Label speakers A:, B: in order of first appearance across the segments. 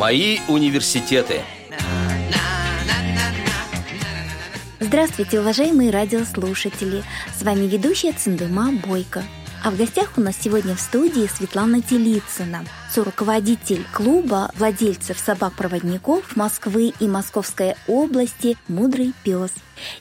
A: Мои университеты.
B: Здравствуйте, уважаемые радиослушатели! С вами ведущая Циндыма Бойко. А в гостях у нас сегодня в студии Светлана Телицына, соруководитель клуба владельцев собак-проводников Москвы и Московской области «Мудрый пес».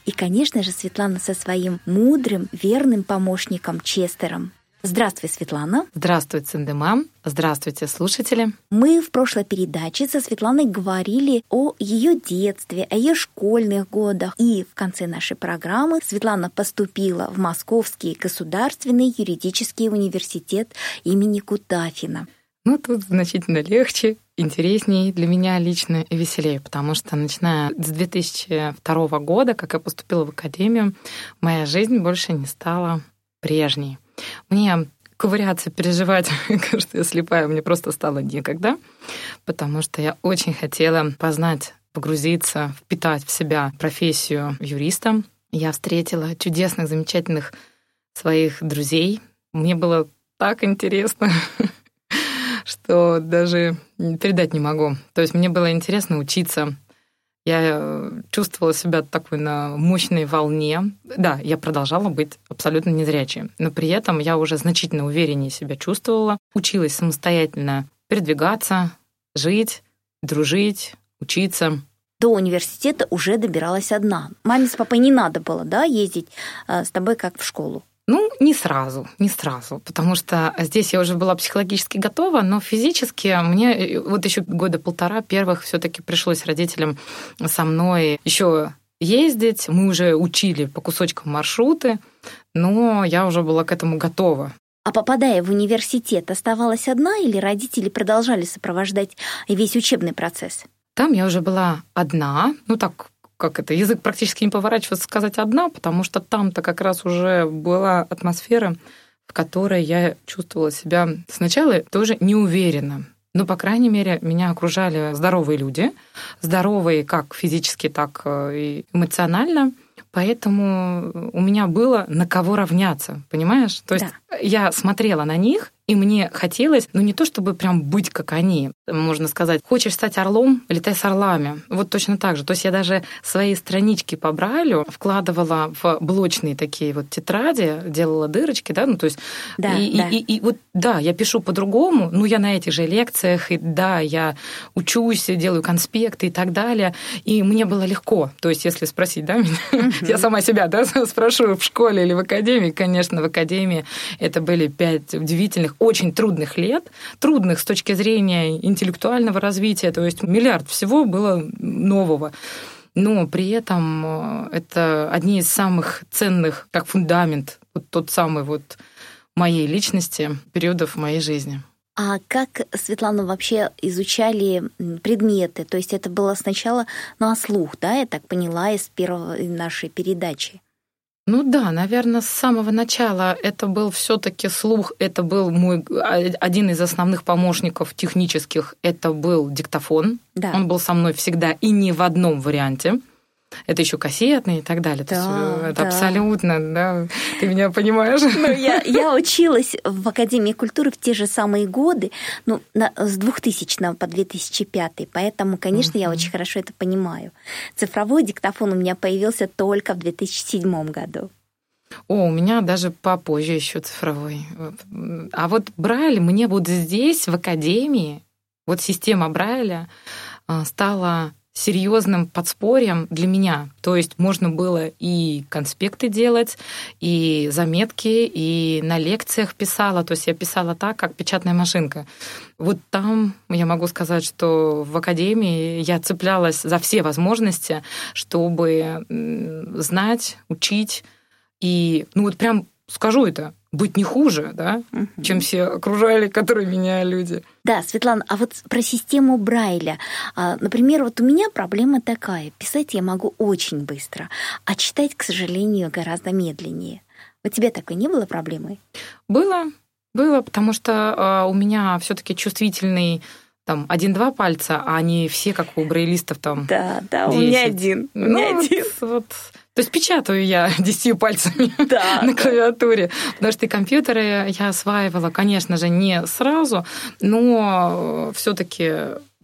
B: И, конечно же, Светлана со своим мудрым, верным помощником Честером. Здравствуй, Светлана.
C: Здравствуй, Циндема. Здравствуйте, слушатели.
B: Мы в прошлой передаче со Светланой говорили о ее детстве, о ее школьных годах. И в конце нашей программы Светлана поступила в Московский государственный юридический университет имени Кутафина.
C: Ну, тут значительно легче, интереснее для меня лично и веселее, потому что начиная с 2002 года, как я поступила в академию, моя жизнь больше не стала прежней. Мне ковыряться, переживать, что я слепая, мне просто стало некогда, потому что я очень хотела познать, погрузиться, впитать в себя профессию юриста. Я встретила чудесных, замечательных своих друзей. Мне было так интересно, что даже передать не могу. То есть мне было интересно учиться я э, чувствовала себя такой на мощной волне. Да, я продолжала быть абсолютно незрячей, но при этом я уже значительно увереннее себя чувствовала, училась самостоятельно передвигаться, жить, дружить, учиться.
B: До университета уже добиралась одна. Маме с папой не надо было, да, ездить э, с тобой как в школу.
C: Ну, не сразу, не сразу, потому что здесь я уже была психологически готова, но физически мне э, вот еще года полтора первых все-таки пришлось родителям со мной еще ездить. Мы уже учили по кусочкам маршруты, но я уже была к этому готова.
B: А попадая в университет, оставалась одна или родители продолжали сопровождать весь учебный процесс?
C: Там я уже была одна, ну так как это, язык практически не поворачивается сказать одна, потому что там-то как раз уже была атмосфера, в которой я чувствовала себя сначала тоже неуверенно. Но, по крайней мере, меня окружали здоровые люди, здоровые как физически, так э, и эмоционально. Поэтому у меня было на кого равняться, понимаешь? То есть да. я смотрела на них и мне хотелось, ну не то чтобы прям быть как они, можно сказать, хочешь стать орлом, летай с орлами. Вот точно так же. То есть я даже свои странички по Брайлю вкладывала в блочные такие вот тетради, делала дырочки, да, ну то есть...
B: Да,
C: и,
B: да.
C: И, и, и вот, да, я пишу по-другому, ну я на этих же лекциях, и да, я учусь, делаю конспекты и так далее, и мне было легко. То есть если спросить, да, меня, я сама себя, да, спрошу в школе или в академии, конечно, в академии это были пять удивительных очень трудных лет, трудных с точки зрения интеллектуального развития, то есть миллиард всего было нового. Но при этом э, это одни из самых ценных, как фундамент, вот тот самый вот моей личности, периодов моей жизни.
B: А как Светлану вообще изучали предметы? То есть это было сначала на слух, да, я так поняла из первой нашей передачи?
C: Ну да, наверное, с самого начала это был все-таки слух, это был мой один из основных помощников технических, это был диктофон.
B: Да.
C: Он был со мной всегда и не в одном варианте. Это еще кассетные и так далее.
B: Да,
C: То есть, это
B: да.
C: абсолютно, да, ты меня понимаешь?
B: Ну, я, я училась в Академии культуры в те же самые годы, ну, на, с 2000 по 2005, поэтому, конечно, uh-huh. я очень хорошо это понимаю. Цифровой диктофон у меня появился только в 2007 году.
C: О, у меня даже попозже еще цифровой. А вот Брайль мне вот здесь, в Академии, вот система Брайля а, стала серьезным подспорьем для меня. То есть можно было и конспекты делать, и заметки, и на лекциях писала. То есть я писала так, как печатная машинка. Вот там я могу сказать, что в академии я цеплялась за все возможности, чтобы знать, учить. И ну вот прям скажу это, быть не хуже, да, угу. чем все окружали, которые меня люди.
B: Да, Светлана, а вот про систему Брайля. А, например, вот у меня проблема такая. Писать я могу очень быстро, а читать, к сожалению, гораздо медленнее. У тебя такой не было проблемы?
C: Было, было, потому что у меня все-таки чувствительный там один-два пальца, а не все, как у брайлистов там.
B: Да, да, 10. у меня один. У меня
C: ну,
B: один.
C: Вот, вот то есть печатаю я десятью пальцами да, на клавиатуре, потому что и компьютеры я осваивала, конечно же, не сразу, но все-таки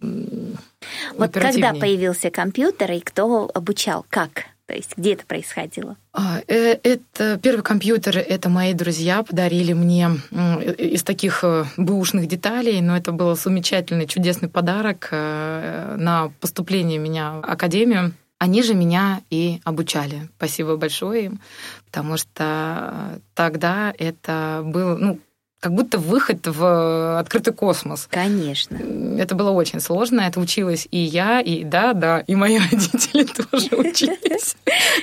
B: Вот когда появился компьютер и кто обучал, как? То есть где это происходило?
C: А, э, это первый компьютер, это мои друзья подарили мне из таких э, бэушных деталей, но это был замечательный, чудесный подарок э, на поступление меня в академию. Они же меня и обучали. Спасибо большое им, потому что тогда это был, ну, как будто выход в открытый космос.
B: Конечно.
C: Это было очень сложно. Это училась и я, и да, да, и мои родители тоже учились.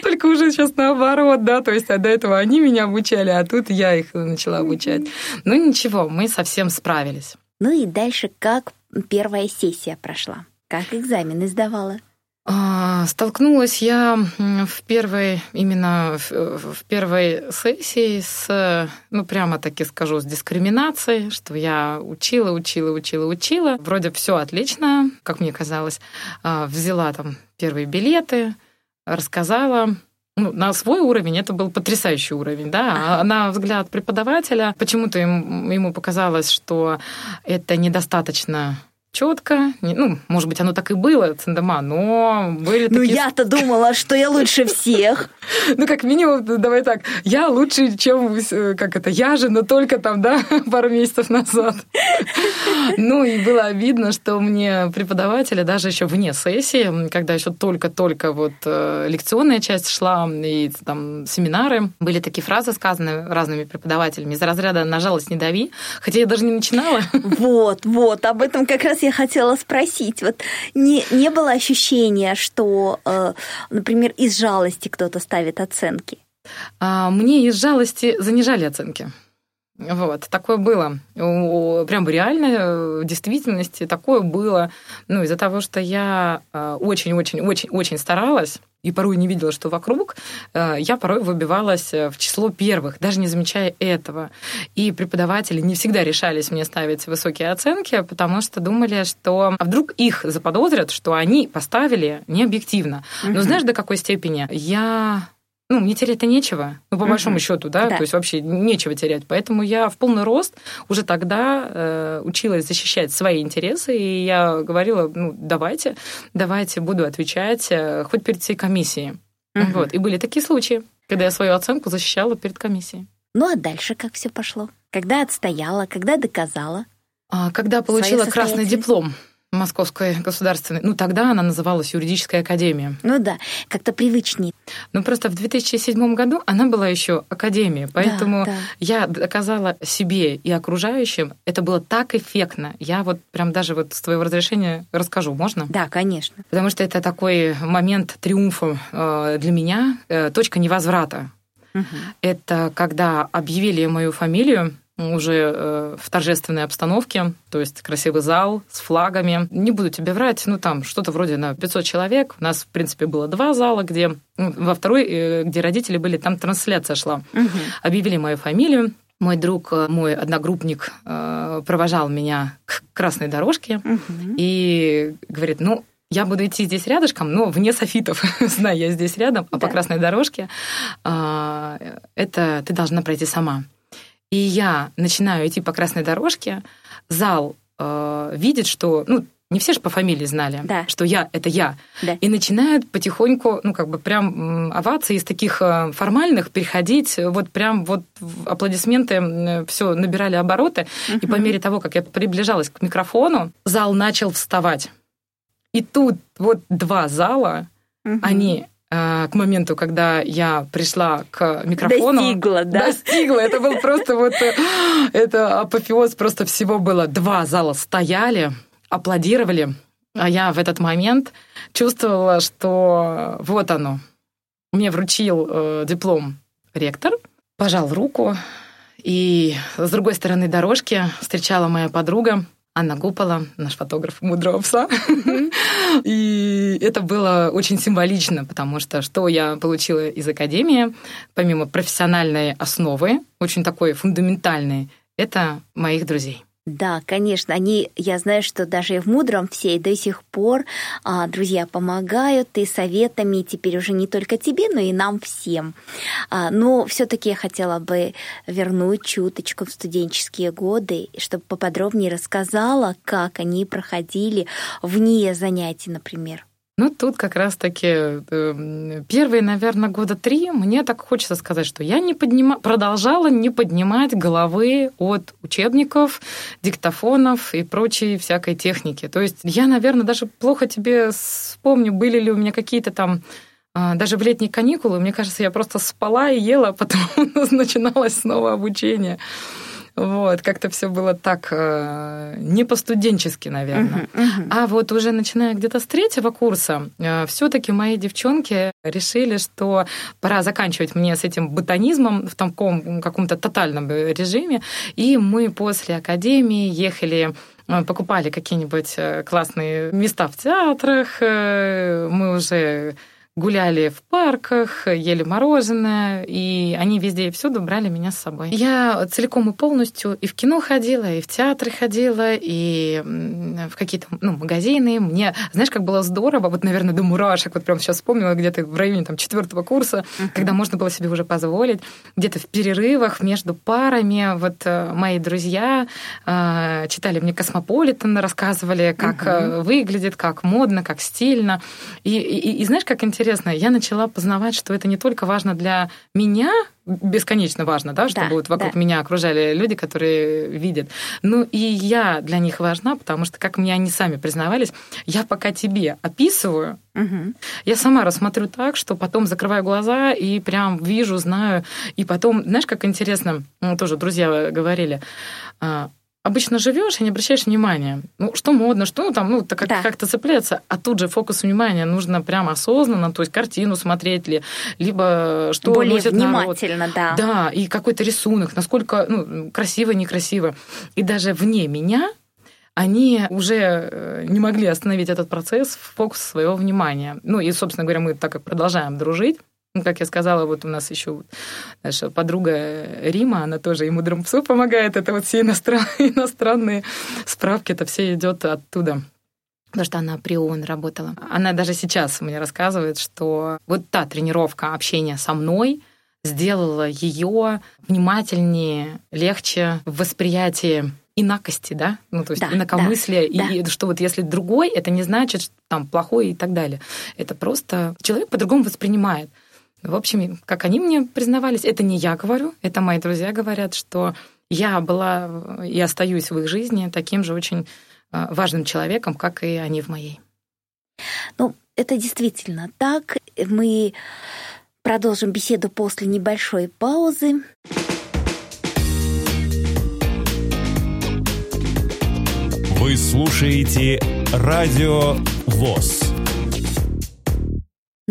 C: Только уже сейчас наоборот, да, то есть а до этого они меня обучали, а тут я их начала обучать. Ну ничего, мы совсем справились.
B: Ну и дальше как первая сессия прошла? Как экзамены сдавала?
C: А, столкнулась я в первой, именно в, первой сессии с, ну, прямо таки скажу, с дискриминацией, что я учила, учила, учила, учила. Вроде все отлично, как мне казалось. А, взяла там первые билеты, рассказала, ну, на свой уровень это был потрясающий уровень, да. А на взгляд преподавателя почему-то ему, ему показалось, что это недостаточно четко. Ну, может быть, оно так и было, Циндама, но были
B: ну, такие... Ну, я-то думала, что я лучше всех.
C: Ну, как минимум, давай так, я лучше, чем, как это, я же, но только там, да, пару месяцев назад. Ну, и было видно, что мне преподаватели, даже еще вне сессии, когда еще только-только вот э, лекционная часть шла, и там семинары, были такие фразы сказаны разными преподавателями из разряда «на жалость не дави», хотя я даже не начинала.
B: Вот, вот, об этом как раз я хотела спросить. Вот не, не было ощущения, что, э, например, из жалости кто-то ставит оценки?
C: А, мне из жалости занижали оценки. Вот, такое было. Прям реально, в действительности такое было. Ну, из-за того, что я очень-очень-очень-очень э, старалась, и порой не видела, что вокруг, э, я порой выбивалась в число первых, даже не замечая этого. И преподаватели не всегда решались мне ставить высокие оценки, потому что думали, что а вдруг их заподозрят, что они поставили необъективно. Но знаешь, до какой степени? Я ну, мне терять-то нечего, ну, по большому счету, да? да, то есть вообще нечего терять. Поэтому я в полный рост уже тогда э, училась защищать свои интересы, и я говорила, ну, давайте, давайте буду отвечать э, хоть перед всей комиссией. Угу. Вот. И были такие случаи, когда я свою оценку защищала перед комиссией.
B: Ну, а дальше как все пошло? Когда отстояла, когда доказала?
C: А, когда получила красный диплом. Московской государственной. Ну, тогда она называлась юридическая академия.
B: Ну да, как-то привычнее.
C: Ну, просто в 2007 году она была еще академией, поэтому да, да. я доказала себе и окружающим, это было так эффектно. Я вот прям даже вот с твоего разрешения расскажу, можно?
B: Да, конечно.
C: Потому что это такой момент триумфа э, для меня, э, точка невозврата. Угу. Это когда объявили мою фамилию уже э, в торжественной обстановке, то есть красивый зал с флагами. Не буду тебе врать, ну там что-то вроде на 500 человек. У нас, в принципе, было два зала, где ну, во второй, э, где родители были, там трансляция шла. Угу. Объявили мою фамилию, мой друг, э, мой одногруппник провожал меня к красной дорожке угу. и говорит, ну, я буду идти здесь рядышком, но вне софитов, знаю, я здесь рядом, а да. по красной дорожке это ты должна пройти сама и я начинаю идти по красной дорожке, зал э, видит, что, ну, не все же по фамилии знали, да. что я — это я. Да. И начинают потихоньку, ну, как бы прям овации из таких э, формальных переходить, вот прям вот аплодисменты все набирали обороты. Угу. И по мере того, как я приближалась к микрофону, зал начал вставать. И тут вот два зала, угу. они к моменту, когда я пришла к микрофону.
B: Достигла, да?
C: Достигла. Это был просто вот... Э, это апофеоз просто всего было. Два зала стояли, аплодировали, а я в этот момент чувствовала, что вот оно. Мне вручил э, диплом ректор, пожал руку, и с другой стороны дорожки встречала моя подруга, Анна Гупала, наш фотограф мудрого пса. И это было очень символично, потому что что я получила из академии, помимо профессиональной основы, очень такой фундаментальной, это моих друзей.
B: Да, конечно, они, я знаю, что даже в мудром все и до сих пор а, друзья помогают и советами, и теперь уже не только тебе, но и нам всем. А, но все-таки я хотела бы вернуть чуточку в студенческие годы, чтобы поподробнее рассказала, как они проходили вне занятий, например.
C: Ну, тут как раз-таки э, первые, наверное, года три мне так хочется сказать, что я не поднима... продолжала не поднимать головы от учебников, диктофонов и прочей всякой техники. То есть я, наверное, даже плохо тебе вспомню, были ли у меня какие-то там а, даже в летние каникулы, мне кажется, я просто спала и ела, а потом начиналось снова обучение. Вот, как-то все было так э, не по-студенчески, наверное. Uh-huh, uh-huh. А вот уже начиная где-то с третьего курса, э, все-таки мои девчонки решили, что пора заканчивать мне с этим ботанизмом в таком каком-то тотальном режиме. И мы после академии ехали э, покупали какие-нибудь э, классные места в театрах, э, мы уже гуляли в парках, ели мороженое, и они везде и всюду брали меня с собой. Я целиком и полностью и в кино ходила, и в театры ходила, и в какие-то ну, магазины. Мне, знаешь, как было здорово, вот, наверное, до мурашек, вот прям сейчас вспомнила, где-то в районе там четвертого курса, uh-huh. когда можно было себе уже позволить, где-то в перерывах между парами, вот э, мои друзья э, читали мне «Космополитен», рассказывали, как uh-huh. выглядит, как модно, как стильно. И, и, и знаешь, как интересно интересно, я начала познавать, что это не только важно для меня, бесконечно важно, да, чтобы да, вот вокруг да. меня окружали люди, которые видят. Ну и я для них важна, потому что, как мне они сами признавались, я пока тебе описываю, угу. я сама рассмотрю так, что потом закрываю глаза и прям вижу, знаю. И потом, знаешь, как интересно, ну, тоже друзья говорили, а, обычно живешь и не обращаешь внимания. Ну, что модно, что ну, там, ну, так как, да. как-то цепляться, а тут же фокус внимания нужно прямо осознанно, то есть картину смотреть ли, либо что
B: Более внимательно,
C: народ.
B: да.
C: Да, и какой-то рисунок, насколько ну, красиво, некрасиво. И даже вне меня они уже э, не могли остановить этот процесс в фокус своего внимания. Ну и, собственно говоря, мы так как продолжаем дружить, ну, как я сказала, вот у нас еще наша подруга Рима, она тоже мудрому псу помогает. Это вот все иностранные, иностранные справки, это все идет оттуда потому что она при ООН работала. Она даже сейчас мне рассказывает, что вот та тренировка общения со мной сделала ее внимательнее, легче в восприятии инакости, да, ну то есть да, инакомыслия, да, и да. что вот если другой, это не значит, что там плохой и так далее. Это просто человек по-другому воспринимает. В общем, как они мне признавались, это не я говорю, это мои друзья говорят, что я была и остаюсь в их жизни таким же очень э, важным человеком, как и они в моей.
B: Ну, это действительно так. Мы продолжим беседу после небольшой паузы.
D: Вы слушаете Радио ВОЗ.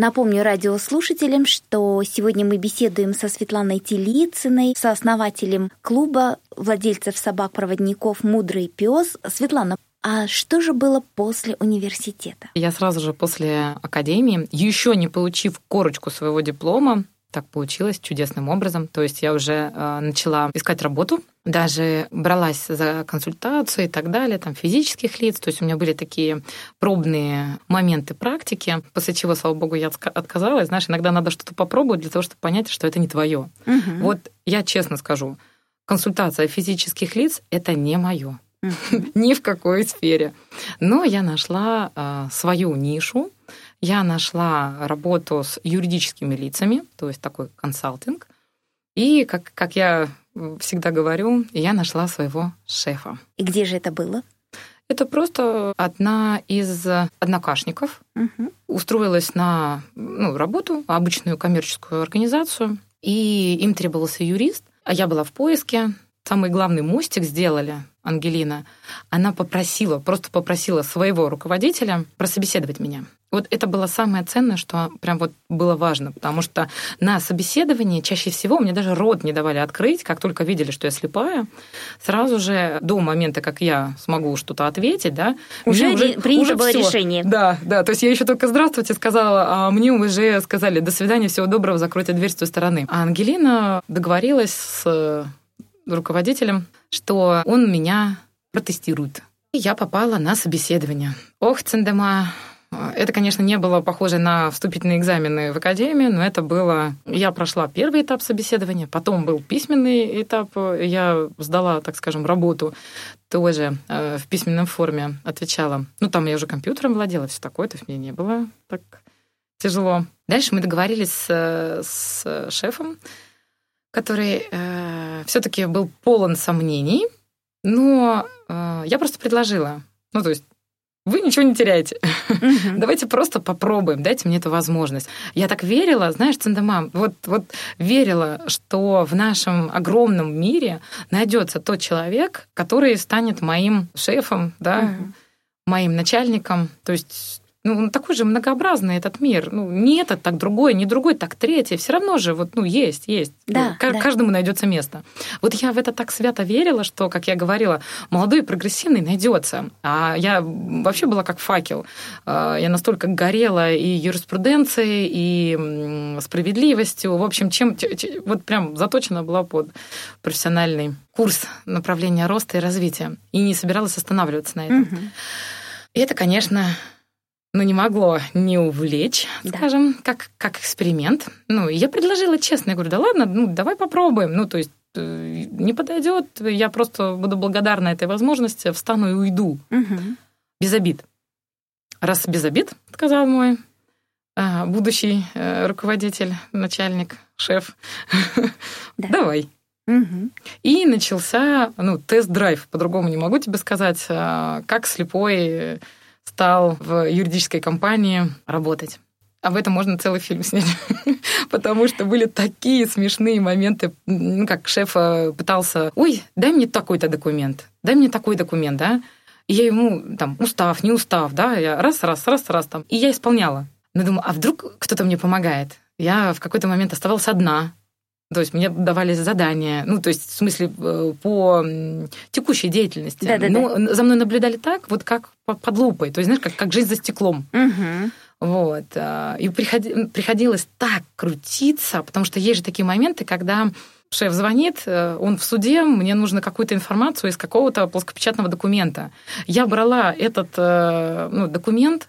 B: Напомню радиослушателям, что сегодня мы беседуем со Светланой Телицыной, сооснователем клуба владельцев собак-проводников «Мудрый пес». Светлана, а что же было после университета?
C: Я сразу же после академии, еще не получив корочку своего диплома, так получилось чудесным образом. То есть я уже э, начала искать работу, даже бралась за консультацию и так далее, там физических лиц. То есть у меня были такие пробные моменты практики, после чего, слава богу, я отказалась. Знаешь, иногда надо что-то попробовать для того, чтобы понять, что это не твое. Угу. Вот я честно скажу, консультация физических лиц это не мое. Ни в какой сфере. Но я нашла э, свою нишу, я нашла работу с юридическими лицами, то есть такой консалтинг. И, как, как я всегда говорю, я нашла своего шефа.
B: И где же это было?
C: Это просто одна из однокашников угу. устроилась на ну, работу, обычную коммерческую организацию, и им требовался юрист, а я была в поиске. Самый главный мостик сделали Ангелина. Она попросила, просто попросила своего руководителя прособеседовать меня. Вот это было самое ценное, что прям вот было важно, потому что на собеседовании чаще всего мне даже рот не давали открыть, как только видели, что я слепая, сразу же до момента, как я смогу что-то ответить, да,
B: уже, уже принято уже было всё. решение.
C: Да, да, то есть я еще только здравствуйте сказала, а мне уже сказали до свидания, всего доброго, закройте дверь с той стороны. А Ангелина договорилась с руководителем, что он меня протестируют. И я попала на собеседование. Ох, Цендема, это, конечно, не было похоже на вступительные экзамены в академию, но это было... Я прошла первый этап собеседования, потом был письменный этап. Я сдала, так скажем, работу тоже э, в письменном форме, отвечала. Ну, там я уже компьютером владела, все такое, то есть мне не было так тяжело. Дальше мы договорились с, с шефом, который э, все-таки был полон сомнений, но э, я просто предложила. Ну, то есть вы ничего не теряете. Uh-huh. Давайте просто попробуем, дайте мне эту возможность. Я так верила, знаешь, Циндамам, вот, вот верила, что в нашем огромном мире найдется тот человек, который станет моим шефом, да, uh-huh. моим начальником. То есть ну, такой же многообразный этот мир. Ну, не этот, так другой, не другой, так третий. Все равно же вот, ну, есть, есть.
B: Да,
C: ну,
B: да.
C: Каждому найдется место. Вот я в это так свято верила, что, как я говорила, молодой и прогрессивный найдется. А я вообще была как факел. А, я настолько горела и юриспруденцией, и справедливостью. В общем, чем вот прям заточена была под профессиональный курс направления роста и развития. И не собиралась останавливаться на этом. Угу. И это, конечно, ну, не могло не увлечь, да. скажем, как, как эксперимент. Ну, я предложила честно, я говорю, да ладно, ну, давай попробуем. Ну, то есть э, не подойдет, я просто буду благодарна этой возможности, встану и уйду. Угу. Без обид. Раз без обид, сказал мой а, будущий э, руководитель, начальник, шеф, да. давай. Угу. И начался ну, тест-драйв, по-другому не могу тебе сказать, а, как слепой стал в юридической компании работать. Об этом можно целый фильм снять, потому что были такие смешные моменты, ну, как шеф пытался, ой, дай мне такой-то документ, дай мне такой документ, да, и я ему, там, устав, не устав, да, я раз, раз, раз, раз, там, и я исполняла. Но думаю, а вдруг кто-то мне помогает? Я в какой-то момент оставалась одна, то есть мне давали задания, ну, то есть в смысле э, по текущей деятельности. Да, да, Но да. за мной наблюдали так, вот как под лупой, то есть, знаешь, как, как жизнь за стеклом. Угу. Вот. А, и приходи, приходилось так крутиться, потому что есть же такие моменты, когда шеф звонит, э, он в суде, мне нужно какую-то информацию из какого-то плоскопечатного документа. Я брала этот э, ну, документ,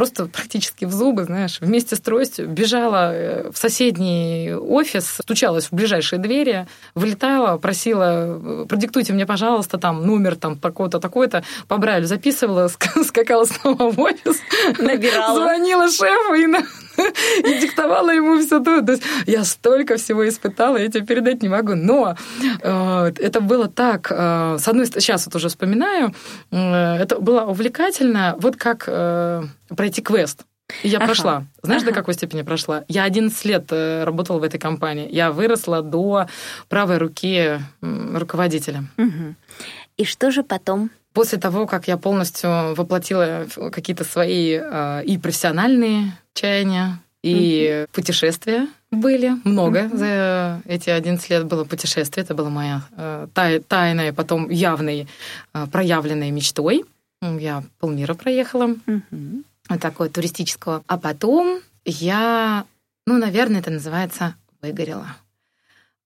C: просто практически в зубы, знаешь, вместе с тростью бежала э, в соседний офис, стучалась в ближайшие двери, вылетала, просила, продиктуйте мне, пожалуйста, там номер там такой-то, такой-то, по Брайлю записывала, скакала снова в офис,
B: Набирала.
C: звонила шефу и на и диктовала ему все то. То есть я столько всего испытала, я тебе передать не могу. Но э, это было так, э, с одной стороны, сейчас вот уже вспоминаю, э, это было увлекательно, вот как э, пройти квест. И я ага. прошла. Знаешь, ага. до какой степени прошла? Я 11 лет э, работала в этой компании. Я выросла до правой руки руководителя.
B: Угу. И что же потом?
C: После того, как я полностью воплотила какие-то свои э, и профессиональные чаяния, и угу. путешествия были много. Угу. За эти 11 лет было путешествие. Это была моя э, тай, тайная, потом явной, э, проявленной мечтой. Я полмира проехала. Угу. Такое туристического. А потом я, ну, наверное, это называется выгорела.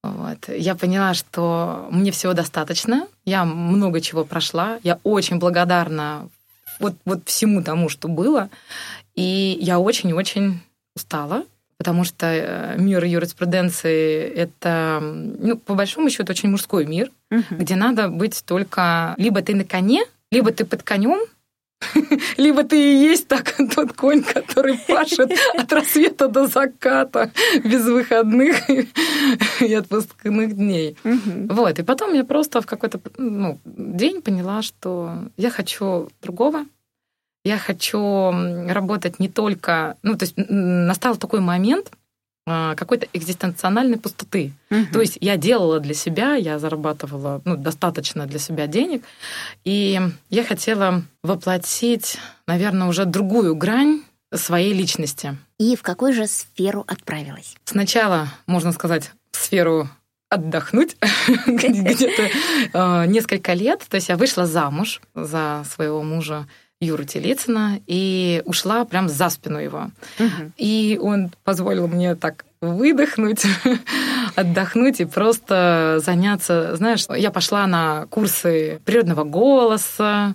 C: Вот. Я поняла, что мне всего достаточно, я много чего прошла, я очень благодарна вот, вот всему тому, что было, и я очень-очень устала, потому что э, мир юриспруденции — это, ну, по большому счету, очень мужской мир, угу. где надо быть только... Либо ты на коне, либо ты под конем, либо ты и есть так тот конь, который пашет от рассвета до заката без выходных и отпускных дней. Вот. И потом я просто в какой-то ну, день поняла, что я хочу другого. Я хочу работать не только... Ну, то есть настал такой момент, какой-то экзистенциональной пустоты. Угу. То есть я делала для себя, я зарабатывала ну, достаточно для себя денег, и я хотела воплотить, наверное, уже другую грань своей личности.
B: И в какую же сферу отправилась?
C: Сначала, можно сказать, в сферу отдохнуть где-то а, несколько лет. То есть я вышла замуж за своего мужа Юру Телицына и ушла прям за спину его. Угу. И он позволил мне так выдохнуть, отдохнуть и просто заняться. Знаешь, я пошла на курсы природного голоса,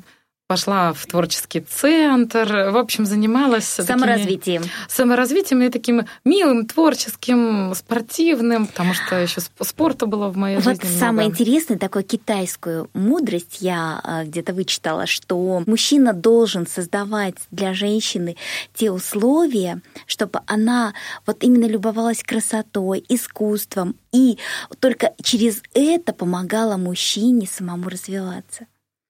C: пошла в творческий центр, в общем, занималась...
B: Саморазвитием.
C: Такими, саморазвитием и таким милым, творческим, спортивным, потому что еще спорта было в моей
B: вот
C: жизни
B: Вот самое интересное, такую китайскую мудрость я а, где-то вычитала, что мужчина должен создавать для женщины те условия, чтобы она вот именно любовалась красотой, искусством, и только через это помогала мужчине самому развиваться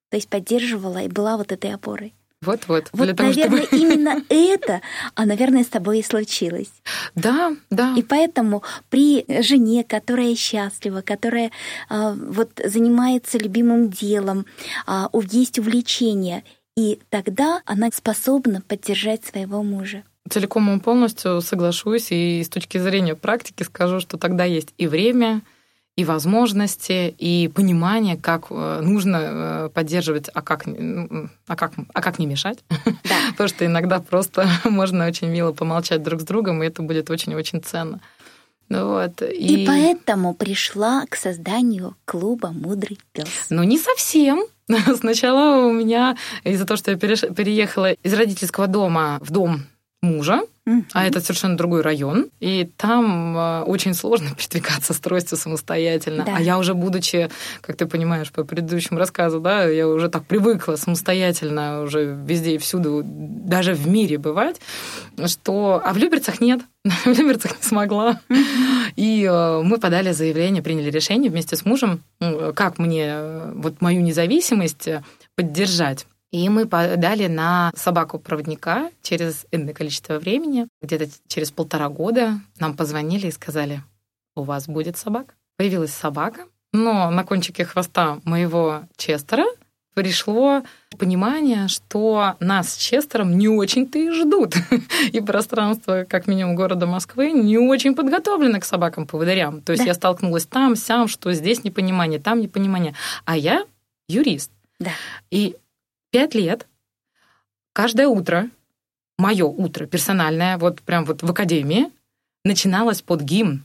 B: то есть поддерживала и была вот этой опорой.
C: Вот-вот.
B: Вот, того, наверное, чтобы... именно это, а, наверное, с тобой и случилось.
C: Да, да.
B: И поэтому при жене, которая счастлива, которая а, вот занимается любимым делом, а, есть увлечение, и тогда она способна поддержать своего мужа.
C: Целиком и полностью соглашусь, и с точки зрения практики скажу, что тогда есть и время, и возможности, и понимание, как э, нужно э, поддерживать, а как, а как, а как не мешать. Да. Потому что иногда просто можно очень мило помолчать друг с другом, и это будет очень-очень ценно.
B: Вот. И... и поэтому пришла к созданию клуба «Мудрый пес».
C: Ну, не совсем. Сначала у меня из-за того, что я переехала из родительского дома в дом мужа, а это совершенно другой район, и там э, очень сложно передвигаться с тростью самостоятельно. Да. А я уже будучи, как ты понимаешь по предыдущему рассказу, да, я уже так привыкла самостоятельно уже везде и всюду, даже в мире бывать, что... А в Люберцах нет. в Люберцах не смогла. Mm-hmm. И э, мы подали заявление, приняли решение вместе с мужем, как мне э, вот мою независимость поддержать. И мы подали на собаку-проводника через энное количество времени. Где-то через полтора года нам позвонили и сказали, у вас будет собака. Появилась собака, но на кончике хвоста моего Честера пришло понимание, что нас с Честером не очень-то и ждут. И пространство, как минимум, города Москвы не очень подготовлено к собакам-поводырям. То есть да. я столкнулась там, сям, что здесь непонимание, там непонимание. А я юрист.
B: Да.
C: И пять лет, каждое утро, мое утро персональное, вот прям вот в академии, начиналось под гимн.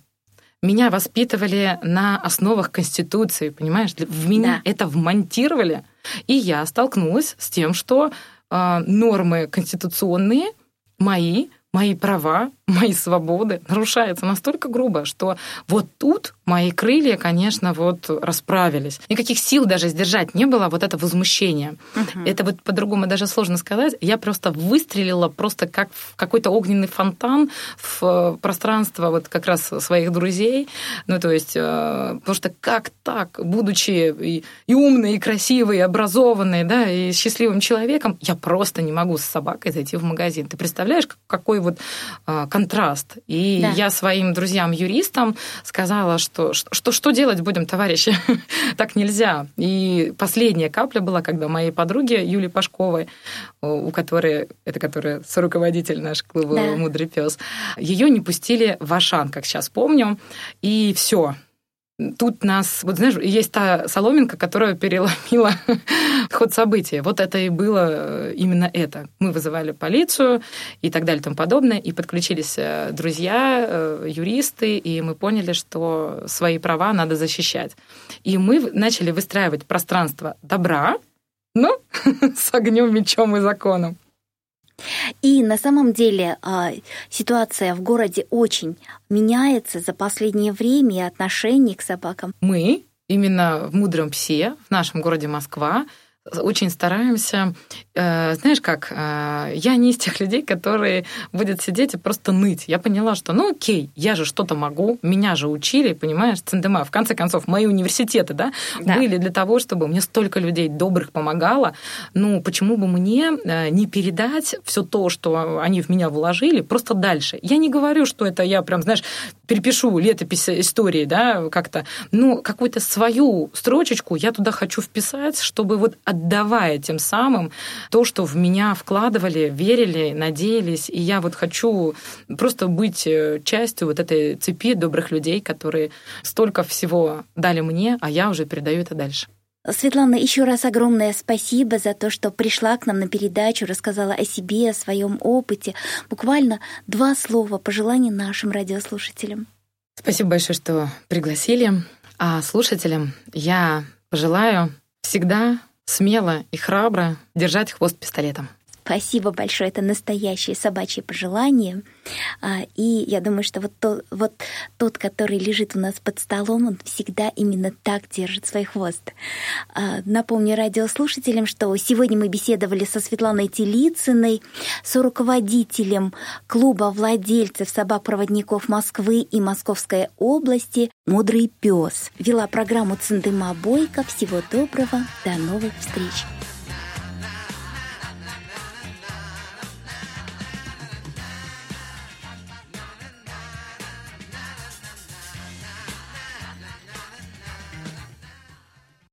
C: Меня воспитывали на основах Конституции, понимаешь? В меня да. это вмонтировали. И я столкнулась с тем, что э, нормы конституционные мои мои права, мои свободы нарушаются настолько грубо, что вот тут мои крылья, конечно, вот расправились. Никаких сил даже сдержать не было вот это возмущение. Угу. Это вот по-другому даже сложно сказать. Я просто выстрелила просто как в какой-то огненный фонтан в пространство вот как раз своих друзей. Ну, то есть, э, потому что как так, будучи и, и умной, и красивой, и образованной, да, и счастливым человеком, я просто не могу с собакой зайти в магазин. Ты представляешь, какой вот а, контраст. И да. я своим друзьям-юристам сказала, что, что что делать будем, товарищи? так нельзя. И последняя капля была, когда моей подруге Юлии Пашковой, у которой, это которая руководитель наш клуба да. «Мудрый пес», ее не пустили в Ашан, как сейчас помню, и все, Тут нас, вот знаешь, есть та соломинка, которая переломила ход событий. Вот это и было э, именно это. Мы вызывали полицию и так далее и тому подобное, и подключились э, друзья, э, юристы, и мы поняли, что свои права надо защищать. И мы начали выстраивать пространство добра, но с огнем, мечом и законом.
B: И на самом деле а, ситуация в городе очень меняется за последнее время и отношение к собакам.
C: Мы именно в «Мудром псе» в нашем городе Москва очень стараемся, э, знаешь как, э, я не из тех людей, которые будут сидеть и просто ныть. Я поняла, что ну окей, я же что-то могу, меня же учили, понимаешь, Цендема. В конце концов, мои университеты, да, да, были для того, чтобы мне столько людей добрых помогало. Ну, почему бы мне э, не передать все то, что они в меня вложили, просто дальше? Я не говорю, что это я прям, знаешь, перепишу летопись истории, да, как-то, но какую-то свою строчечку я туда хочу вписать, чтобы вот отдавая тем самым то, что в меня вкладывали, верили, надеялись. И я вот хочу просто быть э, частью вот этой цепи добрых людей, которые столько всего дали мне, а я уже передаю это дальше.
B: Светлана, еще раз огромное спасибо за то, что пришла к нам на передачу, рассказала о себе, о своем опыте. Буквально два слова пожеланий нашим радиослушателям.
C: Спасибо большое, что пригласили. А слушателям я пожелаю всегда смело и храбро держать хвост пистолетом.
B: Спасибо большое, это настоящее собачье пожелание. А, и я думаю, что вот, то, вот тот, который лежит у нас под столом, он всегда именно так держит свой хвост. А, напомню радиослушателям, что сегодня мы беседовали со Светланой Телицыной, с руководителем клуба владельцев собак-проводников Москвы и Московской области «Мудрый пес». Вела программу Циндыма Бойко. Всего доброго, до новых встреч!